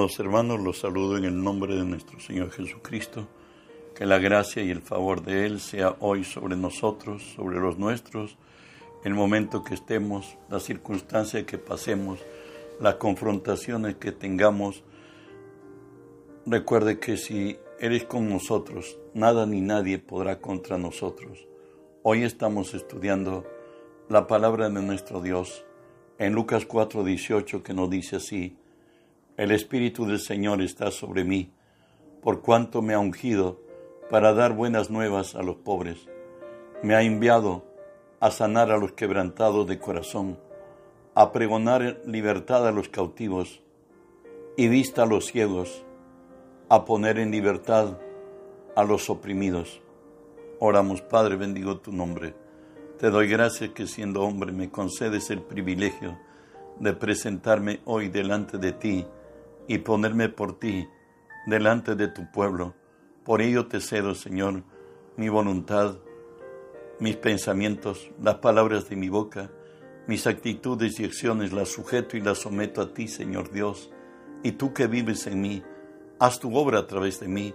Amados hermanos, los saludo en el nombre de nuestro Señor Jesucristo. Que la gracia y el favor de Él sea hoy sobre nosotros, sobre los nuestros, el momento que estemos, la circunstancia que pasemos, las confrontaciones que tengamos. Recuerde que si eres con nosotros, nada ni nadie podrá contra nosotros. Hoy estamos estudiando la palabra de nuestro Dios en Lucas 4:18 que nos dice así, el Espíritu del Señor está sobre mí, por cuanto me ha ungido para dar buenas nuevas a los pobres. Me ha enviado a sanar a los quebrantados de corazón, a pregonar libertad a los cautivos y vista a los ciegos, a poner en libertad a los oprimidos. Oramos, Padre, bendigo tu nombre. Te doy gracias que siendo hombre me concedes el privilegio de presentarme hoy delante de ti y ponerme por ti delante de tu pueblo. Por ello te cedo, Señor, mi voluntad, mis pensamientos, las palabras de mi boca, mis actitudes y acciones las sujeto y las someto a ti, Señor Dios. Y tú que vives en mí, haz tu obra a través de mí.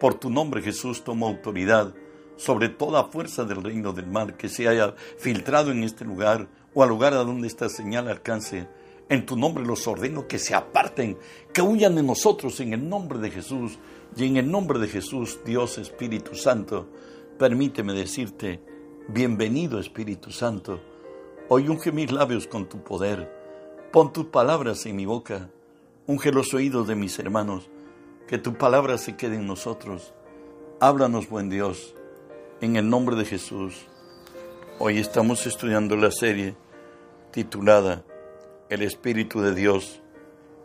Por tu nombre, Jesús, tomo autoridad sobre toda fuerza del reino del mal que se haya filtrado en este lugar o al lugar a donde esta señal alcance en tu nombre los ordeno que se aparten, que huyan de nosotros en el nombre de Jesús. Y en el nombre de Jesús, Dios Espíritu Santo, permíteme decirte, bienvenido Espíritu Santo. Hoy unge mis labios con tu poder. Pon tus palabras en mi boca. Unge los oídos de mis hermanos. Que tu palabra se quede en nosotros. Háblanos, buen Dios, en el nombre de Jesús. Hoy estamos estudiando la serie titulada el Espíritu de Dios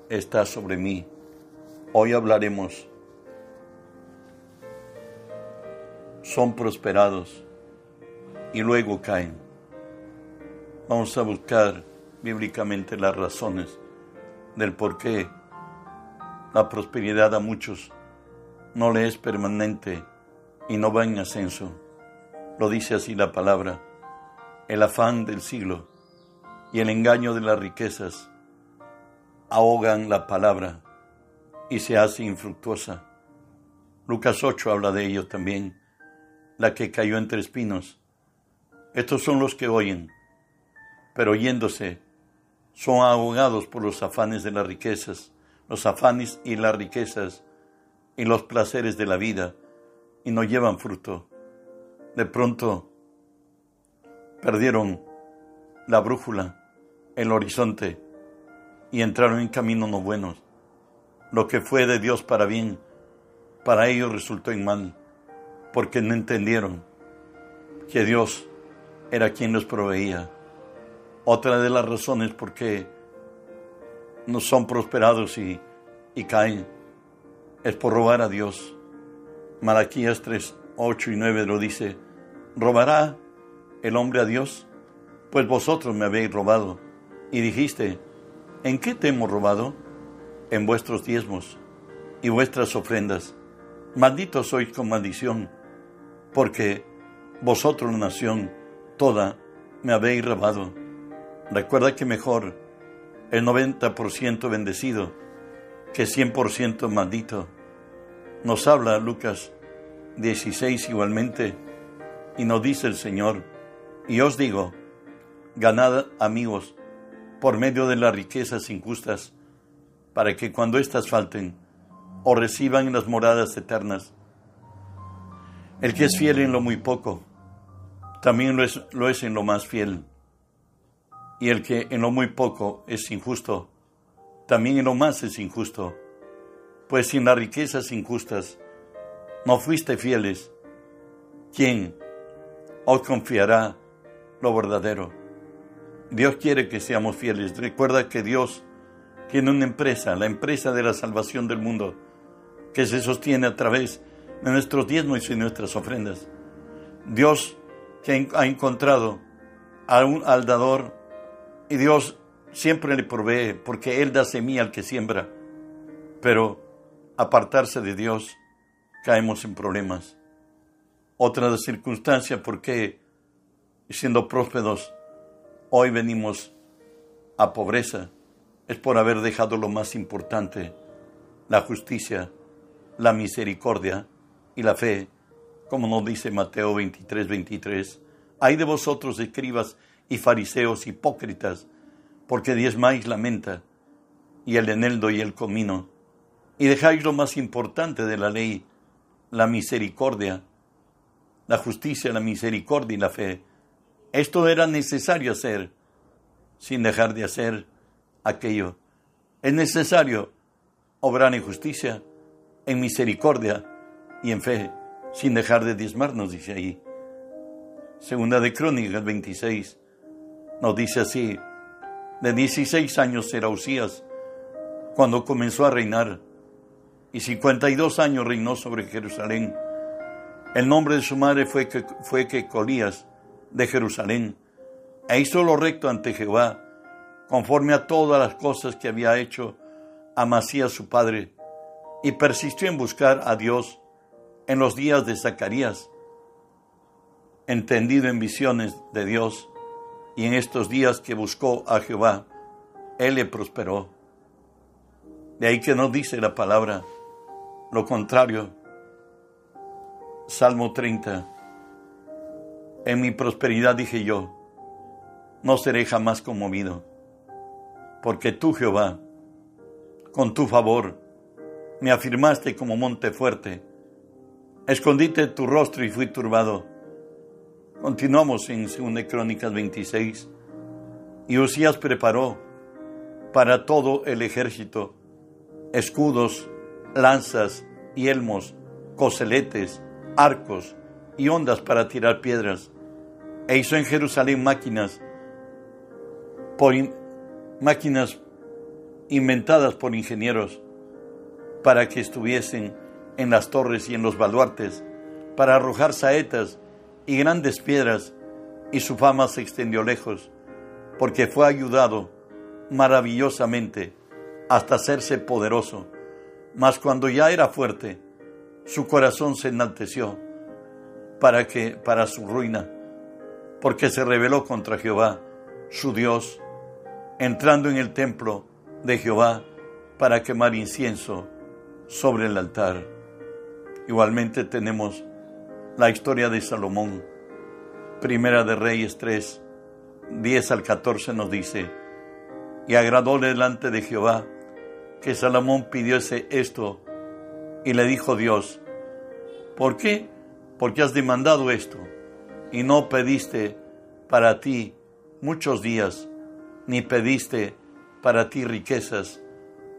está sobre mí. Hoy hablaremos. Son prosperados y luego caen. Vamos a buscar bíblicamente las razones del por qué la prosperidad a muchos no le es permanente y no va en ascenso. Lo dice así la palabra. El afán del siglo y el engaño de las riquezas ahogan la palabra y se hace infructuosa. Lucas 8 habla de ello también, la que cayó entre espinos. Estos son los que oyen, pero oyéndose son ahogados por los afanes de las riquezas, los afanes y las riquezas y los placeres de la vida, y no llevan fruto. De pronto perdieron la brújula, el horizonte, y entraron en caminos no buenos. Lo que fue de Dios para bien, para ellos resultó en mal, porque no entendieron que Dios era quien los proveía. Otra de las razones por qué no son prosperados y, caen es por robar a Dios. Malaquías 3, 8 y 9 lo dice, ¿robará el hombre a Dios? pues vosotros me habéis robado. Y dijiste, ¿en qué te hemos robado? En vuestros diezmos y vuestras ofrendas. Malditos sois con maldición, porque vosotros, nación, toda, me habéis robado. Recuerda que mejor el 90% bendecido que 100% maldito. Nos habla Lucas 16 igualmente, y nos dice el Señor, y os digo, ganad amigos por medio de las riquezas injustas, para que cuando éstas falten, o reciban las moradas eternas. El que es fiel en lo muy poco, también lo es, lo es en lo más fiel. Y el que en lo muy poco es injusto, también en lo más es injusto. Pues sin las riquezas injustas no fuiste fieles, ¿quién os confiará lo verdadero? Dios quiere que seamos fieles. Recuerda que Dios tiene una empresa, la empresa de la salvación del mundo, que se sostiene a través de nuestros diezmos y nuestras ofrendas. Dios que ha encontrado a un, al dador y Dios siempre le provee porque Él da semilla al que siembra. Pero apartarse de Dios caemos en problemas. Otra circunstancia porque siendo prósperos hoy venimos a pobreza es por haber dejado lo más importante, la justicia, la misericordia y la fe, como nos dice Mateo 23, 23. Hay de vosotros, escribas y fariseos hipócritas, porque diezmáis la menta y el eneldo y el comino, y dejáis lo más importante de la ley, la misericordia, la justicia, la misericordia y la fe. Esto era necesario hacer, sin dejar de hacer aquello. Es necesario obrar en justicia, en misericordia y en fe, sin dejar de diezmarnos, dice ahí. Segunda de Crónicas 26 nos dice así, de 16 años era Usías cuando comenzó a reinar y 52 años reinó sobre Jerusalén. El nombre de su madre fue que, fue que Colías de Jerusalén e hizo lo recto ante Jehová, conforme a todas las cosas que había hecho Amasías su padre, y persistió en buscar a Dios en los días de Zacarías, entendido en visiones de Dios, y en estos días que buscó a Jehová, Él le prosperó. De ahí que no dice la palabra lo contrario. Salmo 30. En mi prosperidad dije yo, no seré jamás conmovido, porque tú, Jehová, con tu favor, me afirmaste como monte fuerte, escondiste tu rostro y fui turbado Continuamos en 2 Crónicas 26. Y Usías preparó para todo el ejército escudos, lanzas, yelmos, coseletes, arcos y ondas para tirar piedras. E hizo en Jerusalén máquinas, por máquinas inventadas por ingenieros para que estuviesen en las torres y en los baluartes, para arrojar saetas y grandes piedras, y su fama se extendió lejos, porque fue ayudado maravillosamente hasta hacerse poderoso. Mas cuando ya era fuerte, su corazón se enalteció para que para su ruina, porque se rebeló contra Jehová, su Dios, entrando en el templo de Jehová para quemar incienso sobre el altar. Igualmente tenemos la historia de Salomón. Primera de Reyes 3, 10 al 14 nos dice, y agradóle delante de Jehová que Salomón pidiese esto, y le dijo Dios, ¿por qué? Porque has demandado esto, y no pediste para ti muchos días, ni pediste para ti riquezas,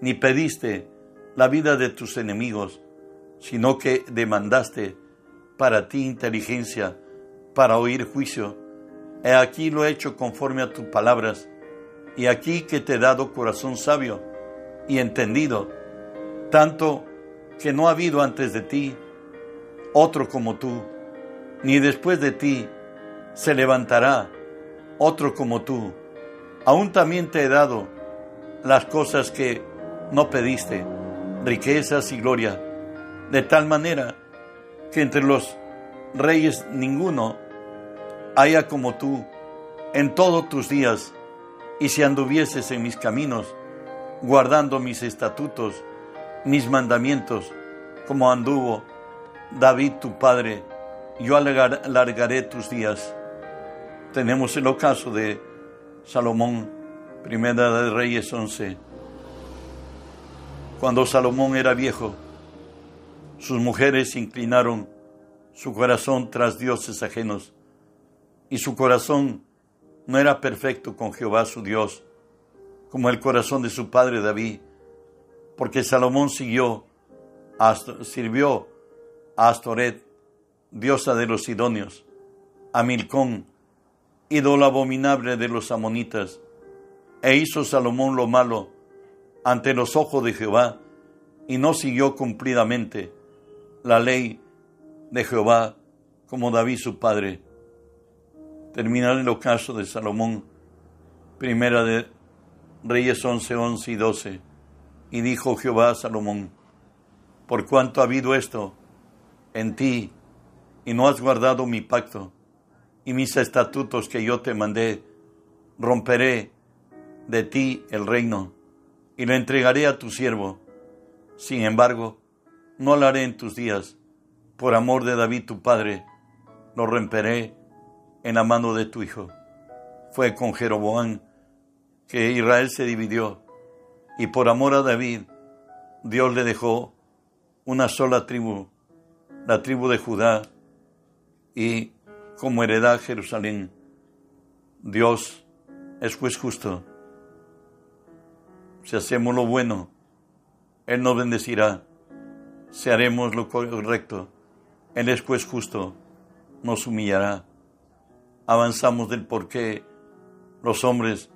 ni pediste la vida de tus enemigos, sino que demandaste para ti inteligencia, para oír juicio. He aquí lo he hecho conforme a tus palabras, y aquí que te he dado corazón sabio y entendido, tanto que no ha habido antes de ti otro como tú, ni después de ti se levantará otro como tú. Aún también te he dado las cosas que no pediste, riquezas y gloria, de tal manera que entre los reyes ninguno haya como tú en todos tus días, y si anduvieses en mis caminos, guardando mis estatutos, mis mandamientos, como anduvo David tu padre, yo alargaré tus días. Tenemos el ocaso de Salomón, primera de Reyes 11. Cuando Salomón era viejo, sus mujeres inclinaron su corazón tras dioses ajenos, y su corazón no era perfecto con Jehová su Dios, como el corazón de su padre David, porque Salomón siguió, sirvió a Astoret, diosa de los Sidonios, a Milcón, ídolo abominable de los amonitas, e hizo Salomón lo malo ante los ojos de Jehová, y no siguió cumplidamente la ley de Jehová como David su padre. Termina el ocaso de Salomón, primera de Reyes 11, 11 y 12. Y dijo Jehová a Salomón, por cuanto ha habido esto en ti y no has guardado mi pacto y mis estatutos que yo te mandé, romperé de ti el reino y lo entregaré a tu siervo Sin embargo, no lo haré en tus días. Por amor de David tu padre, lo romperé en la mano de tu hijo. Fue con Jeroboam que Israel se dividió y por amor a David, Dios le dejó una sola tribu, la tribu de Judá, y como heredad Jerusalén. Dios es juez justo. Si hacemos lo bueno, Él nos bendecirá. Si haremos lo correcto, Él es juez justo, nos humillará. Avanzamos del por qué los hombres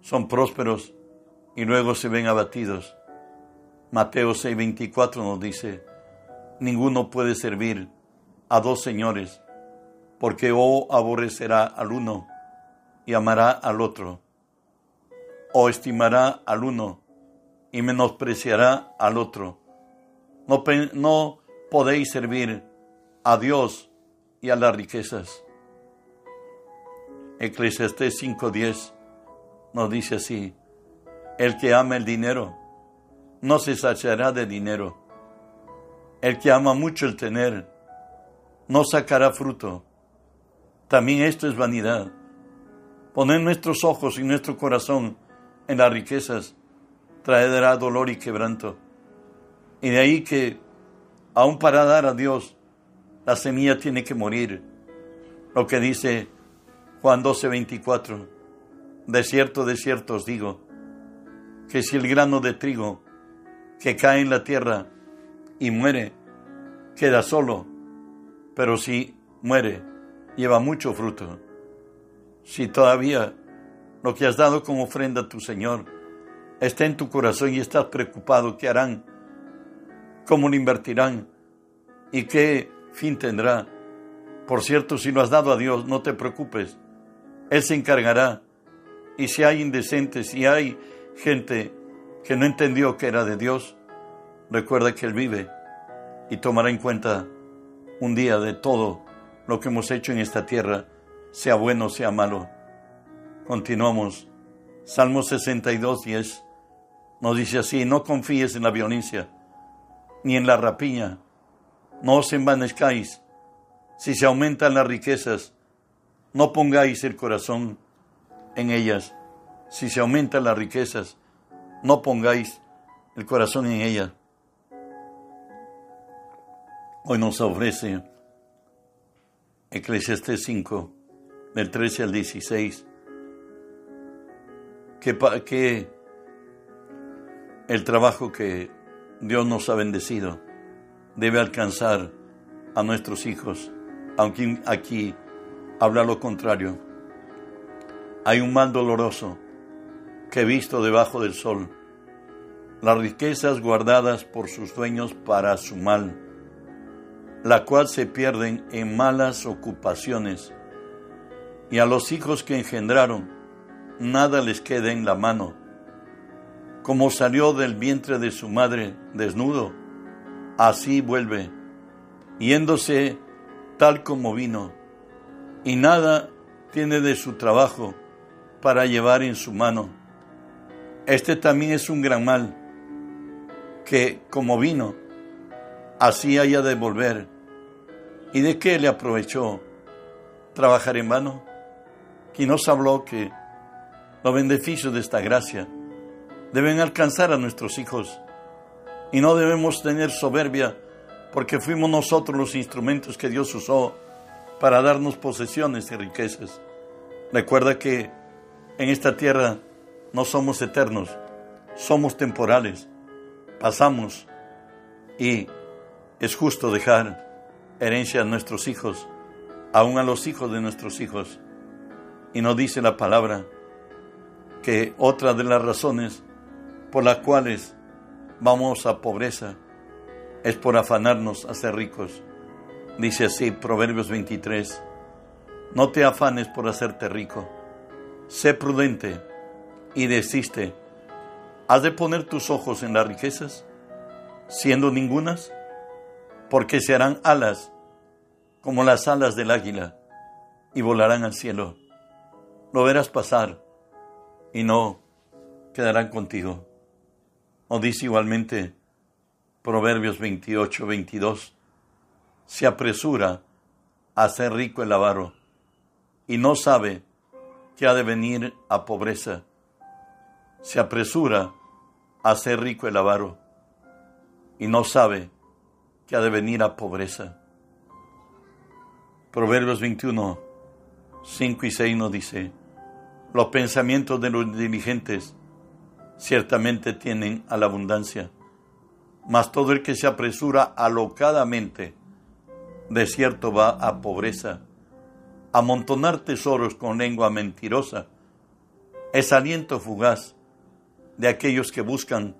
son prósperos y luego se ven abatidos. Mateo 6:24 nos dice, ninguno puede servir a dos señores, porque o aborrecerá al uno y amará al otro, o estimará al uno y menospreciará al otro. No, no podéis servir a Dios y a las riquezas. Eclesiastés 5:10 nos dice así, el que ama el dinero no se saciará de dinero. El que ama mucho el tener no sacará fruto. También esto es vanidad. Poner nuestros ojos y nuestro corazón en las riquezas traerá dolor y quebranto. Y de ahí que, aun para dar a Dios, la semilla tiene que morir. Lo que dice Juan 12, 24. De cierto, de cierto os digo, que si el grano de trigo que cae en la tierra y muere, queda solo, pero si muere, lleva mucho fruto. Si todavía lo que has dado como ofrenda a tu Señor está en tu corazón y estás preocupado, ¿qué harán? ¿Cómo lo invertirán? ¿Y qué fin tendrá? Por cierto, si lo has dado a Dios, no te preocupes. Él se encargará. Y si hay indecentes, si hay gente que no entendió que era de Dios, recuerda que Él vive y tomará en cuenta un día de todo lo que hemos hecho en esta tierra, sea bueno, sea malo. Continuamos. Salmo 62, 10 nos dice así, no confíes en la violencia, ni en la rapiña, no os envanezcáis. Si se aumentan las riquezas, no pongáis el corazón en ellas si se aumentan las riquezas, no pongáis el corazón en ellas. Hoy nos ofrece Eclesiastes 5, del 13 al 16, que, que el trabajo que Dios nos ha bendecido debe alcanzar a nuestros hijos, aunque aquí habla lo contrario. Hay un mal doloroso que he visto debajo del sol, las riquezas guardadas por sus dueños para su mal, la cual se pierden en malas ocupaciones, y a los hijos que engendraron nada les queda en la mano, como salió del vientre de su madre desnudo, así vuelve, yéndose tal como vino, y nada tiene de su trabajo para llevar en su mano. Este también es un gran mal, que como vino, así haya de volver. ¿Y de qué le aprovechó trabajar en vano? Quien nos habló que los beneficios de esta gracia deben alcanzar a nuestros hijos y no debemos tener soberbia porque fuimos nosotros los instrumentos que Dios usó para darnos posesiones y riquezas. Recuerda que en esta tierra no somos eternos, somos temporales, pasamos y es justo dejar a nuestros hijos, aún a los hijos de nuestros hijos. Y nos dice la palabra que otra de las razones por las cuales vamos a pobreza es por afanarnos a ser ricos. Dice así Proverbios 23, no te afanes por hacerte rico, sé prudente y desiste, ¿has de poner tus ojos en las riquezas, siendo ningunas? Porque se harán alas como las alas del águila y volarán al cielo. Lo verás pasar y no quedarán contigo. O dice igualmente Proverbios 28, 22. Se apresura a ser rico el avaro y no sabe que ha de venir a pobreza. Se apresura a ser rico el avaro y no sabe que ha de venir a pobreza. Proverbios 21, 5 y 6 nos dice, los pensamientos de los diligentes ciertamente tienen a la abundancia, mas todo el que se apresura alocadamente, de cierto va a pobreza. Amontonar tesoros con lengua mentirosa es aliento fugaz de aquellos que buscan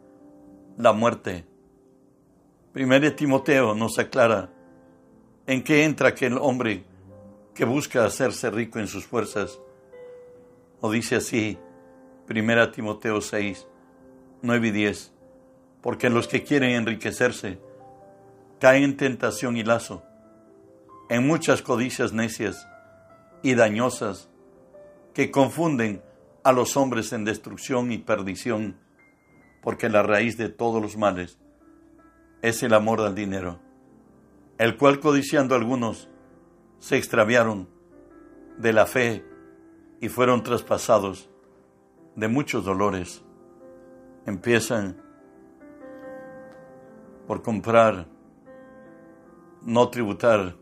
la muerte. Primero Timoteo nos aclara en qué entra aquel hombre que busca hacerse rico en sus fuerzas. O dice así, Primera Timoteo 6, 9 y 10, porque los que quieren enriquecerse caen en tentación y lazo, en muchas codicias necias y dañosas que confunden a los hombres en destrucción y perdición, porque la raíz de todos los males es el amor al dinero, el cual codiciando algunos se extraviaron de la fe y fueron traspasados de muchos dolores. Empiezan por comprar, no tributar,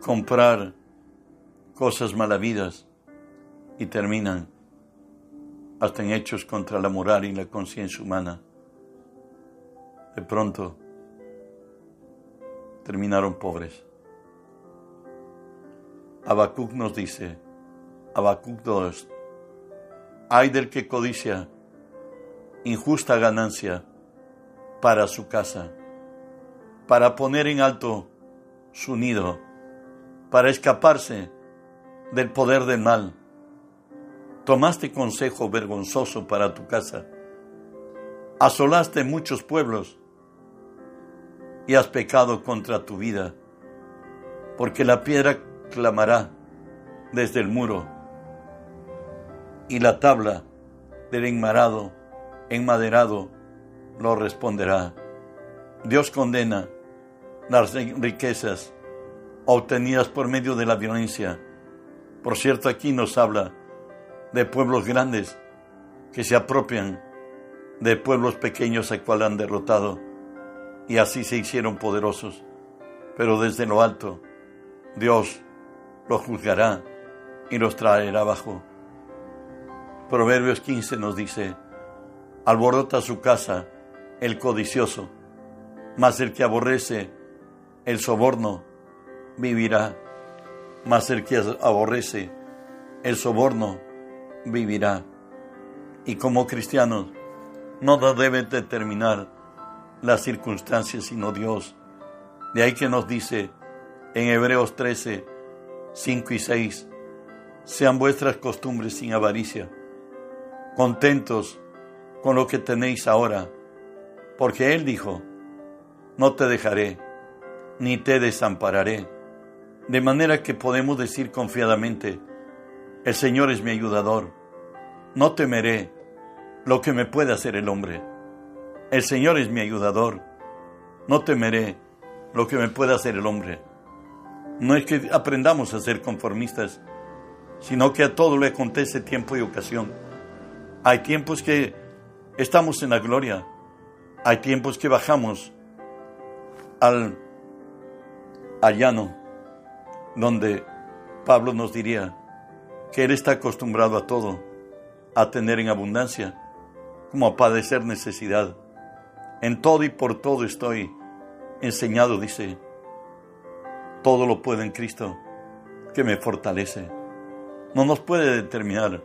comprar cosas malavidas y terminan hasta en hechos contra la moral y la conciencia humana. De pronto terminaron pobres. Habacuc nos dice, Habacuc 2, hay del que codicia injusta ganancia para su casa, para poner en alto su nido, para escaparse del poder del mal. Tomaste consejo vergonzoso para tu casa, asolaste muchos pueblos y has pecado contra tu vida, porque la piedra clamará desde el muro y la tabla del enmarado, enmaderado, lo responderá. Dios condena las riquezas obtenidas por medio de la violencia. Por cierto, aquí nos habla de pueblos grandes que se apropian de pueblos pequeños a cual han derrotado y así se hicieron poderosos. Pero desde lo alto, Dios los juzgará y los traerá abajo. Proverbios 15 nos dice, alborota su casa el codicioso, mas el que aborrece el soborno vivirá, mas el que aborrece el soborno vivirá. Y como cristianos no debe determinar las circunstancias sino Dios. De ahí que nos dice en Hebreos 13, 5 y 6, sean vuestras costumbres sin avaricia contentos con lo que tenéis ahora, porque Él dijo, no te dejaré, ni te desampararé. De manera que podemos decir confiadamente, el Señor es mi ayudador, no temeré lo que me puede hacer el hombre. El Señor es mi ayudador, no temeré lo que me pueda hacer el hombre. No es que aprendamos a ser conformistas, sino que a todo le acontece tiempo y ocasión. Hay tiempos que estamos en la gloria. Hay tiempos que bajamos al, llano, donde Pablo nos diría que Él está acostumbrado a todo, a tener en abundancia, como a padecer necesidad. En todo y por todo estoy enseñado, dice, todo lo puedo en Cristo, que me fortalece. No nos puede determinar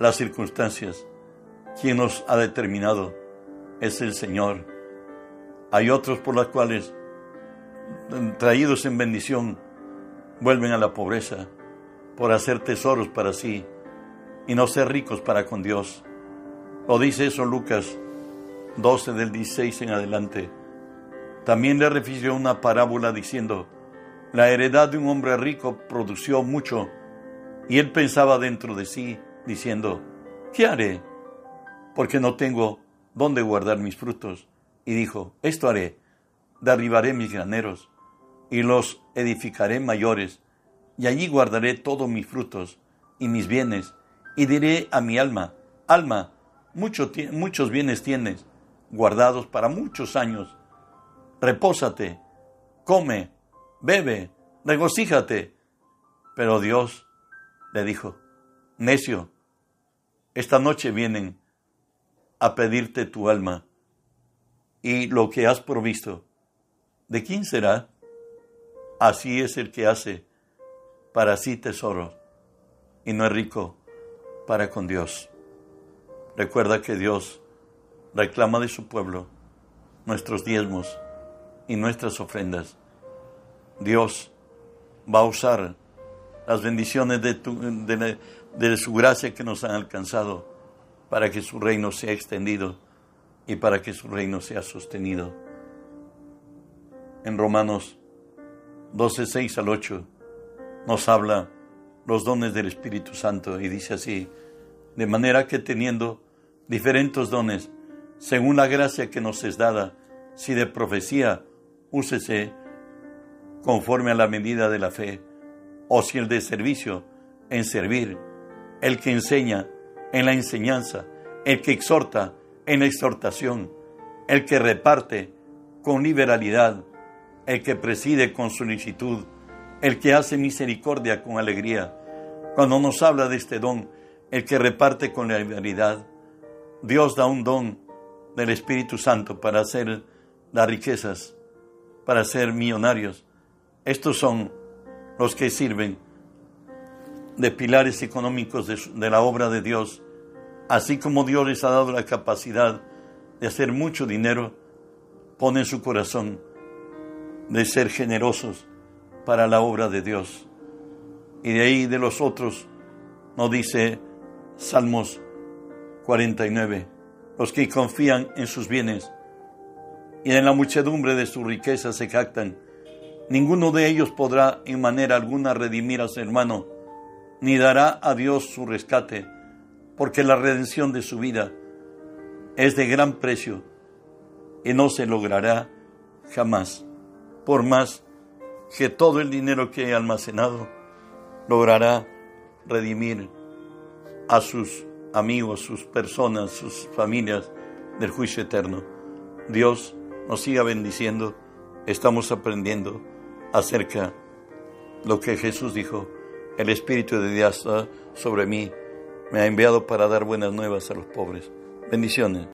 las circunstancias. Quien nos ha determinado es el Señor. Hay otros por los cuales, traídos en bendición, vuelven a la pobreza por hacer tesoros para sí y no ser ricos para con Dios. Lo dice eso Lucas 12 del 16 en adelante. También le refirió una parábola diciendo, la heredad de un hombre rico produció mucho y él pensaba dentro de sí, diciendo, ¿qué haré? Porque no tengo dónde guardar mis frutos. y dijo, esto haré, derribaré mis graneros y los edificaré mayores, y allí guardaré todos mis frutos y mis bienes, y diré a mi alma, alma, muchos bienes tienes, guardados para muchos años, repósate, come, bebe, regocíjate. Pero Dios le dijo, necio, esta noche vienen a pedirte tu alma y lo que has provisto. ¿De quién será? Así es el que hace para sí tesoro y no es rico para con Dios. Recuerda que Dios reclama de su pueblo nuestros diezmos y nuestras ofrendas. Dios va a usar las bendiciones de, de, de su gracia que nos han alcanzado para que su reino sea extendido y para que su reino sea sostenido. En Romanos 12, 6 al 8 nos habla los dones del Espíritu Santo y dice así, de manera que teniendo diferentes dones, según la gracia que nos es dada, si de profecía, úsese conforme a la medida de la fe, o si el de servicio, en servir, el que enseña en la enseñanza, el que exhorta en la exhortación, el que reparte con liberalidad, el que preside con solicitud, el que hace misericordia con alegría. Cuando nos habla de este don, el que reparte con liberalidad, Dios da un don del Espíritu Santo para hacer las riquezas, para ser millonarios. Estos son los que sirven de pilares económicos de, la obra de Dios, así como Dios les ha dado la capacidad de hacer mucho dinero, pone en su corazón de ser generosos para la obra de Dios. Y de ahí de los otros nos dice Salmos 49, los que confían en sus bienes y en la muchedumbre de su riqueza se jactan. Ninguno de ellos podrá en manera alguna redimir a su hermano ni dará a Dios su rescate, porque la redención de su vida es de gran precio y no se logrará jamás, por más que todo el dinero que haya almacenado logrará redimir a sus amigos, sus personas, sus familias del juicio eterno. Dios nos siga bendiciendo. Estamos aprendiendo acerca de lo que Jesús dijo el Espíritu de Dios sobre mí me ha enviado para dar buenas nuevas a los pobres. Bendiciones.